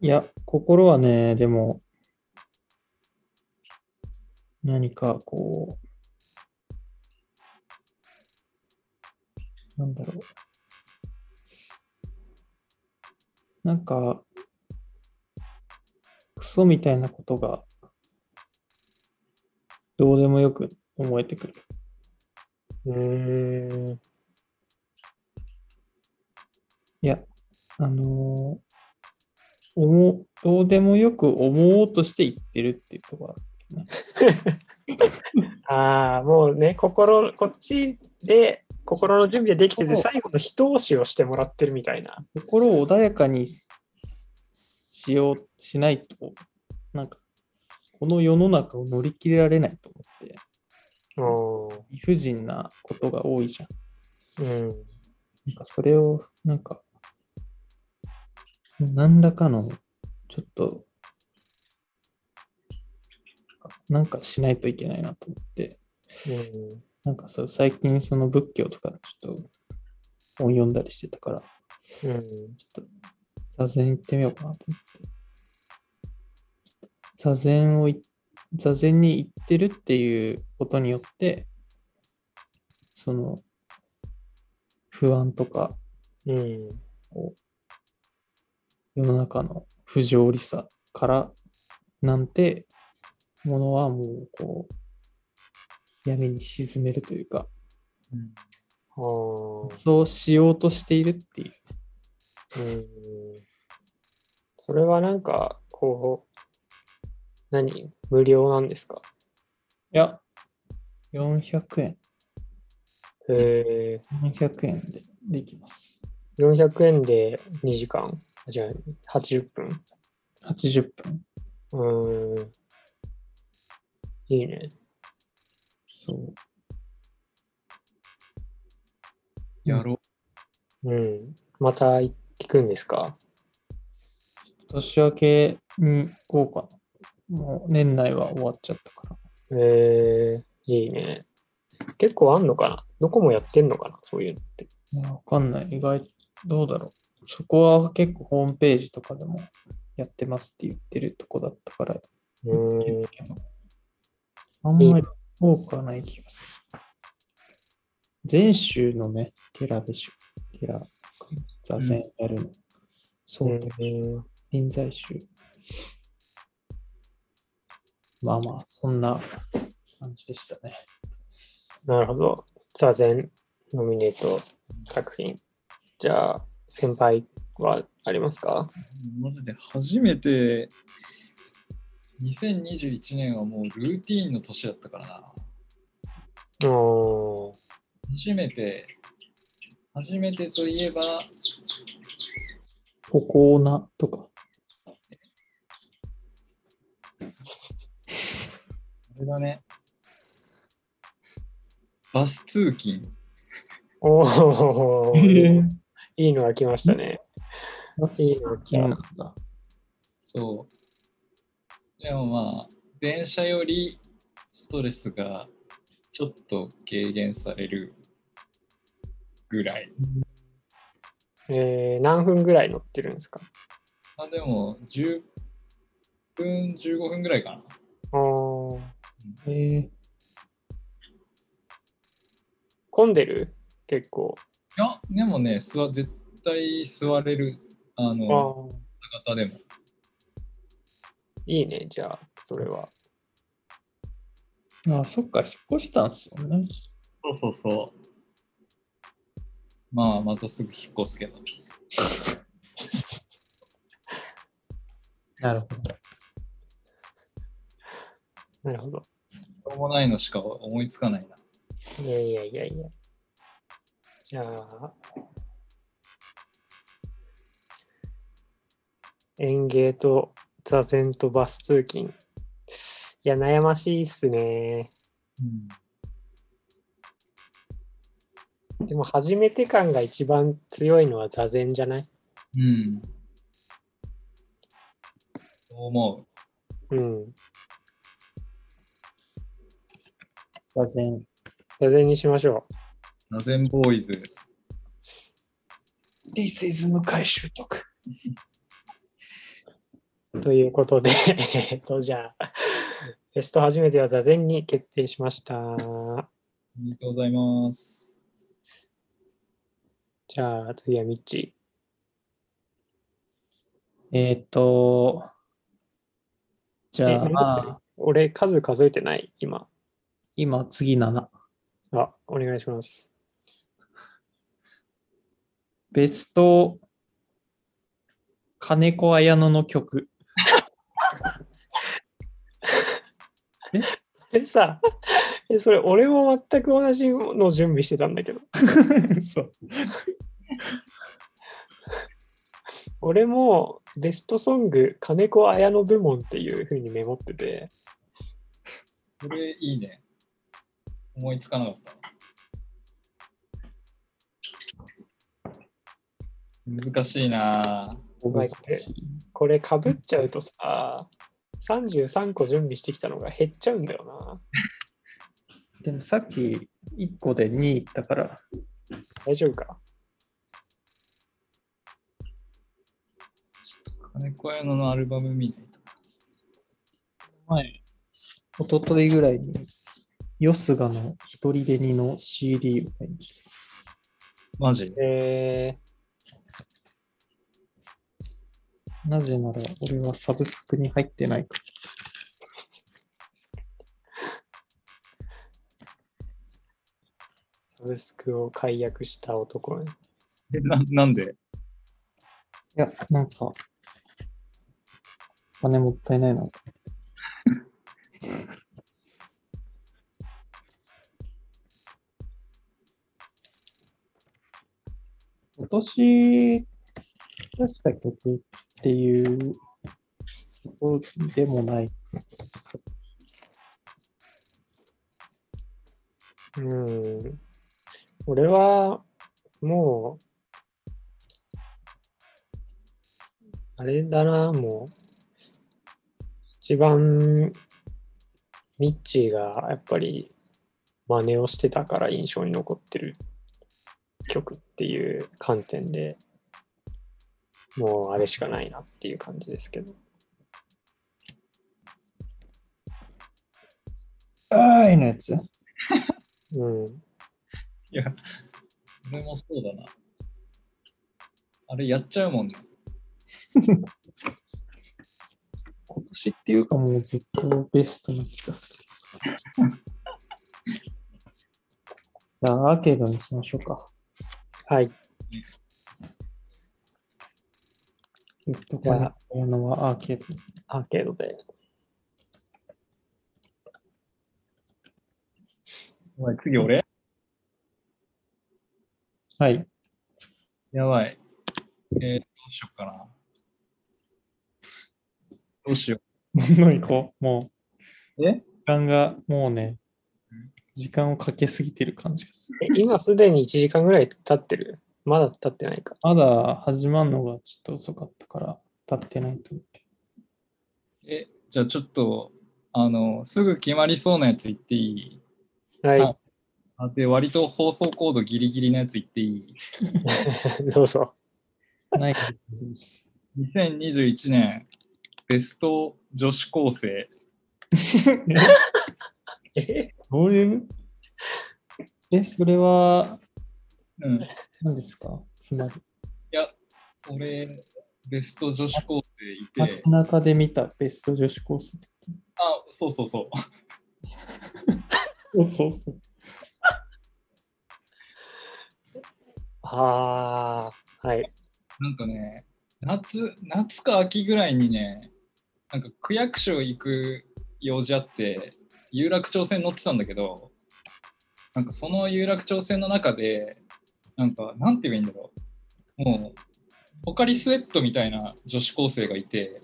Speaker 1: いや、心はね、でも、何かこう、なんだろう。なんか、クソみたいなことが、どうでもよく思えてくる。
Speaker 2: うーん。
Speaker 1: いや、あのー思う、どうでもよく思おうとして言ってるっていうところが
Speaker 2: ああ、もうね、心、こっちで、心の準備ができてて、最後の一押しをしてもらってるみたいな。
Speaker 1: 心を穏やかにしようしないと、なんか、この世の中を乗り切れられないと思って、
Speaker 2: う
Speaker 1: 理不尽なことが多いじゃん。
Speaker 2: ん。
Speaker 1: なんかそれを、なんか、何らかの、ちょっと、なんかしないといけないなと思って、
Speaker 2: うん。
Speaker 1: なんかそう、最近その仏教とかちょっと本読んだりしてたから、
Speaker 2: うん。
Speaker 1: ちょっと座禅行ってみようかなと思って。座禅をい、座禅に行ってるっていうことによって、その不安とか、
Speaker 2: うん。
Speaker 1: こう世の中の不条理さからなんてものはもうこう闇に沈めるというか、
Speaker 3: うん
Speaker 1: そうしようとしているっていう。
Speaker 2: うん。それはなんか、こう、何？無料なんですか？
Speaker 1: いや、400円。
Speaker 2: え
Speaker 1: 400円でできます。
Speaker 2: ー、400円で2時間？あじゃあ、80分
Speaker 1: 80分。
Speaker 2: うーん。いいね。
Speaker 1: そう。
Speaker 3: やろ
Speaker 2: うん。また行くんですか？
Speaker 1: 年明けに行こうかな。もう年内は終わっちゃったから。
Speaker 2: えー、いいね。結構あんのかな？どこもやってんのかな？そういうのって。
Speaker 1: わかんない。意外、どうだろう。そこは結構ホームページとかでもやってますって言ってるとこだったから、
Speaker 2: う
Speaker 1: 言ってる。けど。あんまり多くはない気がする。全州のね、寺でしょ。寺、座禅やるの。そうう、
Speaker 2: ん
Speaker 1: 臨済宗。まあまあ、そんな感じでしたね。
Speaker 2: なるほど。座禅ノミネート作品。じゃあ、先輩はありますか？
Speaker 3: マジで初めて、2021年はもうルーティーンの年だったからな。
Speaker 2: おー
Speaker 3: 初めて、初めてといえば、
Speaker 1: ここなとか。
Speaker 3: あれだね。バス通勤。
Speaker 2: おー いいのが来ましたね。
Speaker 1: バ
Speaker 2: いいの来た
Speaker 1: なんだ。
Speaker 3: そう。でもまあ、電車よりストレスがちょっと軽減されるぐらい。
Speaker 2: えー、何分ぐらい乗ってるんですか？
Speaker 3: まあでも、10分、15分ぐらいかな。
Speaker 2: おー
Speaker 1: えー、
Speaker 2: 混んでる？結構。
Speaker 3: いや、でもね、座絶対座れる、あ
Speaker 2: あ
Speaker 3: の、
Speaker 2: ー
Speaker 3: 方でも。
Speaker 2: いいね、じゃあ、それは。
Speaker 1: あ、そっか、引っ越したんすよね。
Speaker 3: そうそうそう。まあ、またすぐ引っ越すけど。
Speaker 1: なるほど。
Speaker 2: なるほど。
Speaker 3: しょうもないのしか思いつかないな。
Speaker 2: いやいやいやいや。じゃあ、園芸と座禅とバス通勤。いや、悩ましいっすね。でも、初めて感が一番強いのは座禅じゃない？
Speaker 3: うん。そう思
Speaker 2: うん。
Speaker 1: 座禅。
Speaker 2: 座禅にしましょ
Speaker 3: う。ナゼンボーイズ。
Speaker 1: This is 向井習得。
Speaker 2: う。ということで、えっと、じゃあ、テスト初めては座禅に決定しました。
Speaker 3: おめでとうございます。
Speaker 2: じゃあ、次はミッチ
Speaker 1: えっ、と、じゃ
Speaker 2: え
Speaker 1: あ、
Speaker 2: 俺、数数えてない、今。
Speaker 1: 今、次7。
Speaker 2: あ、お願いします。
Speaker 1: ベスト、金子綾乃の曲。
Speaker 2: え、さ、え、それ、俺も全く同じの準備してたんだけど。
Speaker 1: そう。
Speaker 2: 俺もベストソング、金子綾乃部門っていう風にメモってて、
Speaker 3: これいいね。思いつかなかった難しいなぁ。
Speaker 2: まいこれかぶっちゃうとさ、33個準備してきたのが減っちゃうんだよな。
Speaker 1: でもさっき1個で2いったから、
Speaker 2: 大丈夫か？
Speaker 3: 金子屋のアルバム見ないと。
Speaker 1: 前、一昨日ぐらいに、ヨスガの一人でにの CD を買いまし
Speaker 3: マジ？
Speaker 2: え
Speaker 1: た。なぜなら、俺はサブスクに入ってないから。
Speaker 2: ー、サブスクを解約した男ね。
Speaker 3: えななんで？
Speaker 1: いや、なんか、お金もったいないな。今年出した曲っていうことでもない。
Speaker 2: うん。俺は、もう、あれだな、もう、一番、ミッチーがやっぱり真似をしてたから印象に残ってる曲っていう観点でもうあれしかないなっていう感じですけど。
Speaker 1: あーいのやつ？
Speaker 2: うん。
Speaker 3: いや、俺もそうだな。あれやっちゃうもんね。
Speaker 1: 今年っていうかもうずっとベストな気がする。じゃあ、アーケードにしましょうか。
Speaker 2: はい。
Speaker 1: ベストコネクトやのはアーケード。
Speaker 2: アーケードで。
Speaker 3: お前次俺？
Speaker 1: はい。
Speaker 3: やばい。えー、どうしようかな。どうしよ
Speaker 1: どんどん行こう。もう、
Speaker 3: う。え？
Speaker 1: 時間がもうね、時間をかけすぎてる感じがする。
Speaker 2: え今すでに1時間ぐらい経ってる？まだ経ってないか。
Speaker 1: まだ始まるのがちょっと遅かったから、経ってないと思うけ
Speaker 3: え、じゃあちょっと、あの、すぐ決まりそうなやつ言っていい？
Speaker 2: はい。
Speaker 1: はい
Speaker 3: あで、割と放送コードギリギリのやつ言っていい？
Speaker 2: どうぞ。
Speaker 1: ど。ないです。
Speaker 3: 2021年ベスト女子高生。
Speaker 2: え？
Speaker 1: どういう？え、それは
Speaker 3: うん。い
Speaker 1: 何ですか？つまり、
Speaker 3: や、俺、ベスト女子高生いて、
Speaker 1: 街中で見たベスト女子高生。
Speaker 3: あ、そうそうそう。
Speaker 1: そうそうそう。
Speaker 2: ああ、はい。
Speaker 3: なんかね、夏、夏か秋ぐらいにね、なんか区役所行く用事あって、有楽町線乗ってたんだけど、なんかその有楽町線の中で、なんか、なんて言えばいいんだろう。もう、ポカリスエットみたいな女子高生がいて。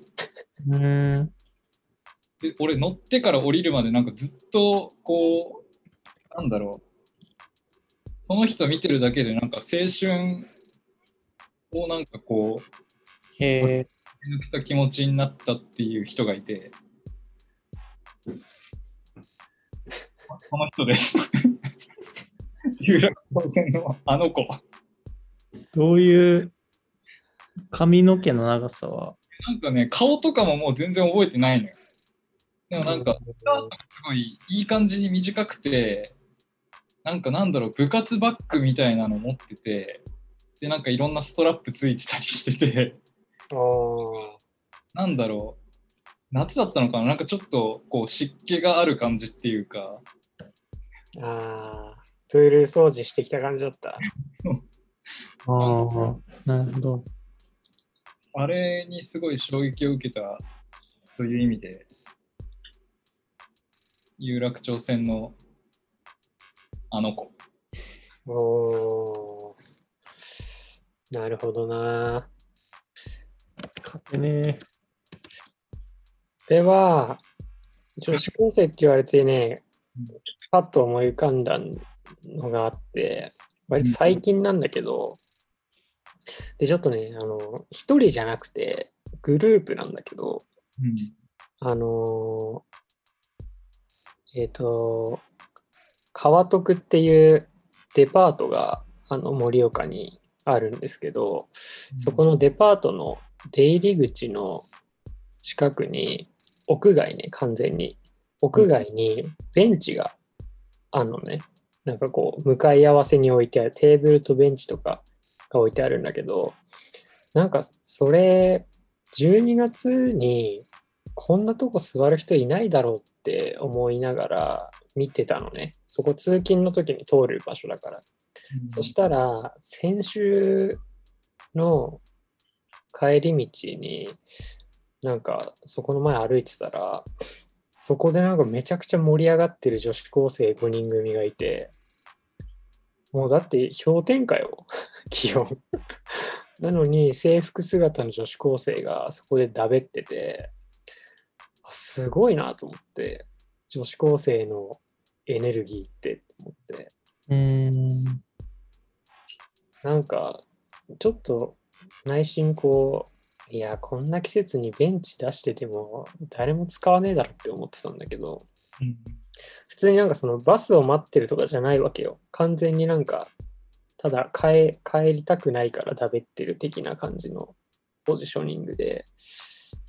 Speaker 3: で俺乗ってから降りるまでなんかずっとこうなんだろうその人見てるだけでなんか青春をなんかこう
Speaker 1: へえ。
Speaker 3: 抜けた気持ちになったっていう人がいて この人です有楽町線の。あの子。
Speaker 1: どういう髪の毛の長さは？
Speaker 3: なんかね顔とかももう全然覚えてないのよ。でもなんかすごいいい感じに短くて、なんかなんだろう、部活バッグみたいなの持ってて、で、なんかいろんなストラップついてたりしてて、なんだろう、夏だったのかな？なんかちょっとこう湿気がある感じっていうか、
Speaker 2: あー、プール掃除してきた感じだった。
Speaker 1: ああ、なるほど。
Speaker 3: あれにすごい衝撃を受けたという意味で、有楽町線のあの子。
Speaker 2: おー、なるほどな。
Speaker 1: 勝てね
Speaker 2: では、女子高生って言われてね、パッと思い浮かんだのがあって、割と最近なんだけど、で、ちょっとね、あの、一人じゃなくて、グループなんだけど、
Speaker 3: うん。
Speaker 2: あのーえっ、と、川徳っていうデパートがあの盛岡にあるんですけど、そこのデパートの出入り口の近くに、屋外ね、完全に、屋外にベンチがあるのね。なんかこう、向かい合わせに置いてある、テーブルとベンチとかが置いてあるんだけど、なんかそれ、12月にこんなとこ座る人いないだろうって思いながら見てたのね。そこ通勤の時に通る場所だから。そしたら、先週の帰り道に、なんかそこの前歩いてたら、そこでなんかめちゃくちゃ盛り上がってる女子高生5人組がいて、もうだって氷点下よ、気温。なのに制服姿の女子高生がそこでだべってて、あすごいなと思って、女子高生のエネルギーって思って、
Speaker 1: うーん。
Speaker 2: なんかちょっと内心こう、いや、こんな季節にベンチ出してても誰も使わねえだろって思ってたんだけど、
Speaker 3: うん
Speaker 2: 普通になんかそのバスを待ってるとかじゃないわけよ。完全になんか、ただ帰帰りたくないからだべってる的な感じのポジショニングで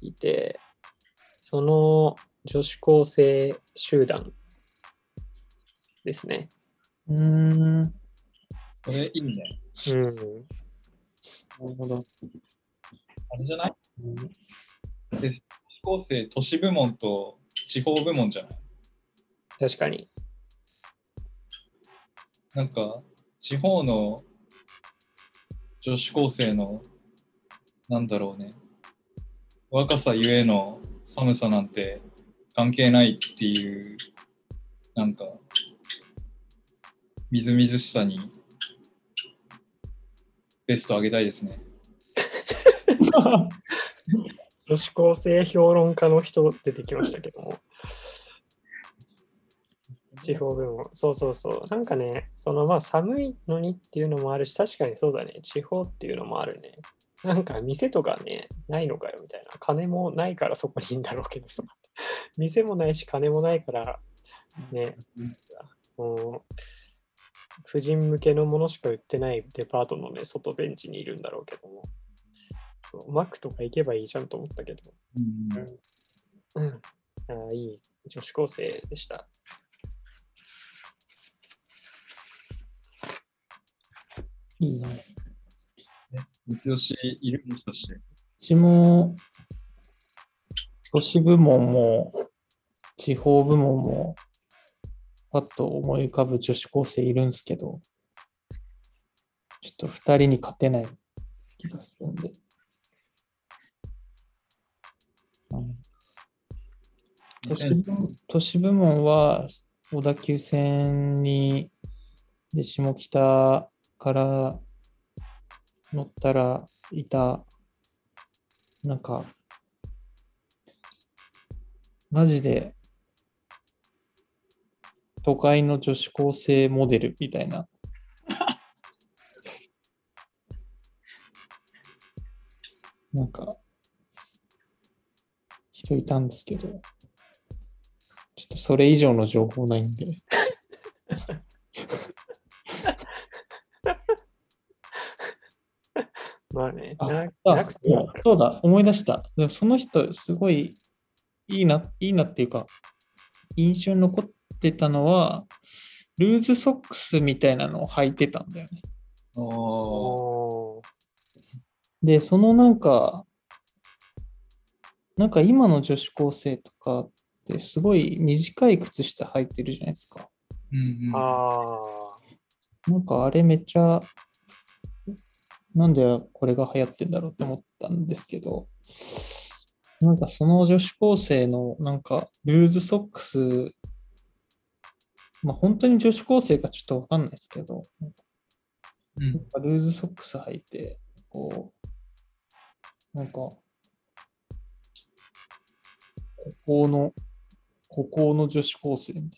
Speaker 2: いて、その女子高生集団ですね。
Speaker 1: うーん。
Speaker 3: それいいね。
Speaker 2: うん。
Speaker 1: なるほど。
Speaker 3: あれじゃない？
Speaker 1: うん
Speaker 3: で、女子高生、都市部門と地方部門じゃない？
Speaker 2: 確かに。
Speaker 3: なんか、地方の女子高生の、なんだろうね、若さゆえの寒さなんて関係ないっていう、なんか、みずみずしさに、ベストあげたいですね。
Speaker 2: 女子高生評論家の人出てきましたけども。地方部門。そうそうそう。なんかね、そのまあ寒いのにっていうのもあるし、確かにそうだね。地方っていうのもあるね。なんか店とかね、ないのかよみたいな。金もないからそこにいいんだろうけどさ。店もないし、金もないから、ね、もう、婦人向けのものしか売ってないデパートのね、外ベンチにいるんだろうけども。そう、マックとか行けばいいじゃんと思ったけど。
Speaker 3: うん
Speaker 2: うん。ああ、いい女子高生でした。
Speaker 1: いいね。
Speaker 3: 三つ星いるもしかして。
Speaker 1: うちも、都市部門も、地方部門も、パッと思い浮かぶ女子高生いるんですけど、ちょっと二人に勝てない気がするんで。都市部都市部門は小田急線にで下北から乗ったらいた。なんかマジで都会の女子高生モデルみたいな。なんか人いたんですけどとそれ以上の情報ないんで。
Speaker 2: まあね、
Speaker 1: あ
Speaker 2: な
Speaker 1: あ
Speaker 2: なくても
Speaker 1: そうだ、思い出した。でもその人、すごいいいな、いいなっていうか、印象に残ってたのは、ルーズソックスみたいなのを履いてたんだよね。で、そのなんか、なんか今の女子高生とかってすごい短い靴下履いてるじゃないですか。
Speaker 3: うんうん。
Speaker 2: あ
Speaker 1: なんかあれめっちゃ、なんでこれが流行ってんだろうって思ったんですけど、なんかその女子高生のなんかルーズソックス、まあ本当に女子高生かちょっとわかんないですけど、
Speaker 3: うん
Speaker 1: なんかルーズソックス履いて、こう、なんか、ここの、ここの女子高生みたいな。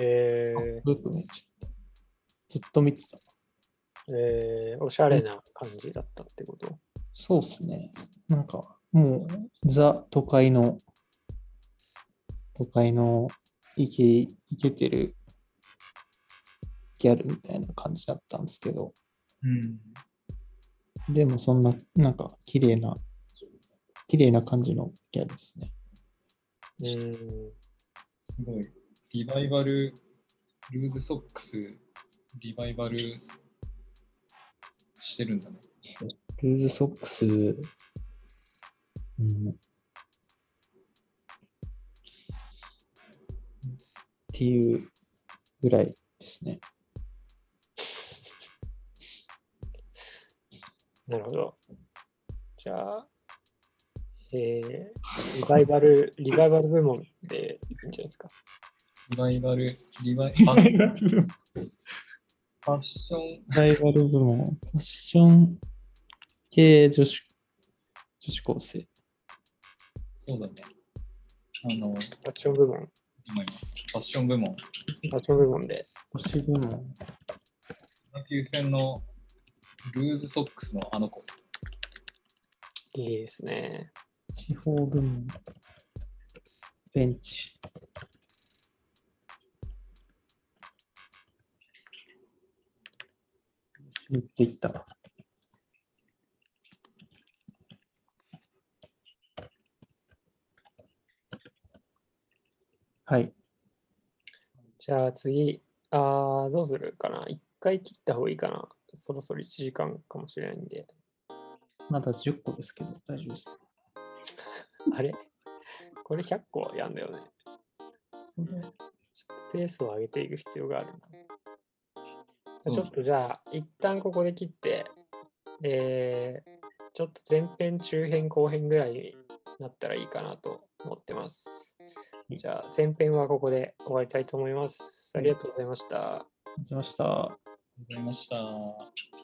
Speaker 1: えちゃった。ずっと見てた。
Speaker 2: ーえーおしゃれな感じだったってこと？
Speaker 1: そうですね。なんか、もう、ザ都会の、都会のイケ、イケてるギャルみたいな感じだったんですけど、
Speaker 3: うん。
Speaker 1: でもそんな、なんか、綺麗な、綺麗な感じのギャルですね。
Speaker 2: うーん。
Speaker 3: すごい。リバイバル、ルーズソックス、リバイバルしてるんだね。
Speaker 1: ルーズソックス、うん。っていうぐらいですね。
Speaker 2: なるほど。じゃあ、えー、リバイバル、リバイバル部門でいいんじゃないですか？
Speaker 3: リバイバル、リバイ、あファッション、
Speaker 1: ライバル部門、ファッション系女子女子高生。
Speaker 3: そうだね。あの、
Speaker 2: ファッション部門、
Speaker 3: 思います。ファッション部門。
Speaker 2: ファッション部門で。
Speaker 1: 女子部門。
Speaker 3: 野球戦のルーズソックスのあの子。
Speaker 2: いいですね。
Speaker 1: 地方部門。ベンチ。3ついった。はい。
Speaker 2: じゃあ次、あーどうするかな。一回切った方がいいかな。そろそろ1時間かもしれないんで。
Speaker 1: まだ10個ですけど、大丈夫ですか？
Speaker 2: あれ？これ100個やんだよね。
Speaker 1: それ
Speaker 2: ペースを上げていく必要があるな。ちょっとじゃあ、一旦ここで切って、えーちょっと前編、中編、後編ぐらいになったらいいかなと思ってます。じゃあ、前編はここで終わりたいと思います。ありがとうございました。
Speaker 1: ありがとうございました。
Speaker 3: ありがとうございました。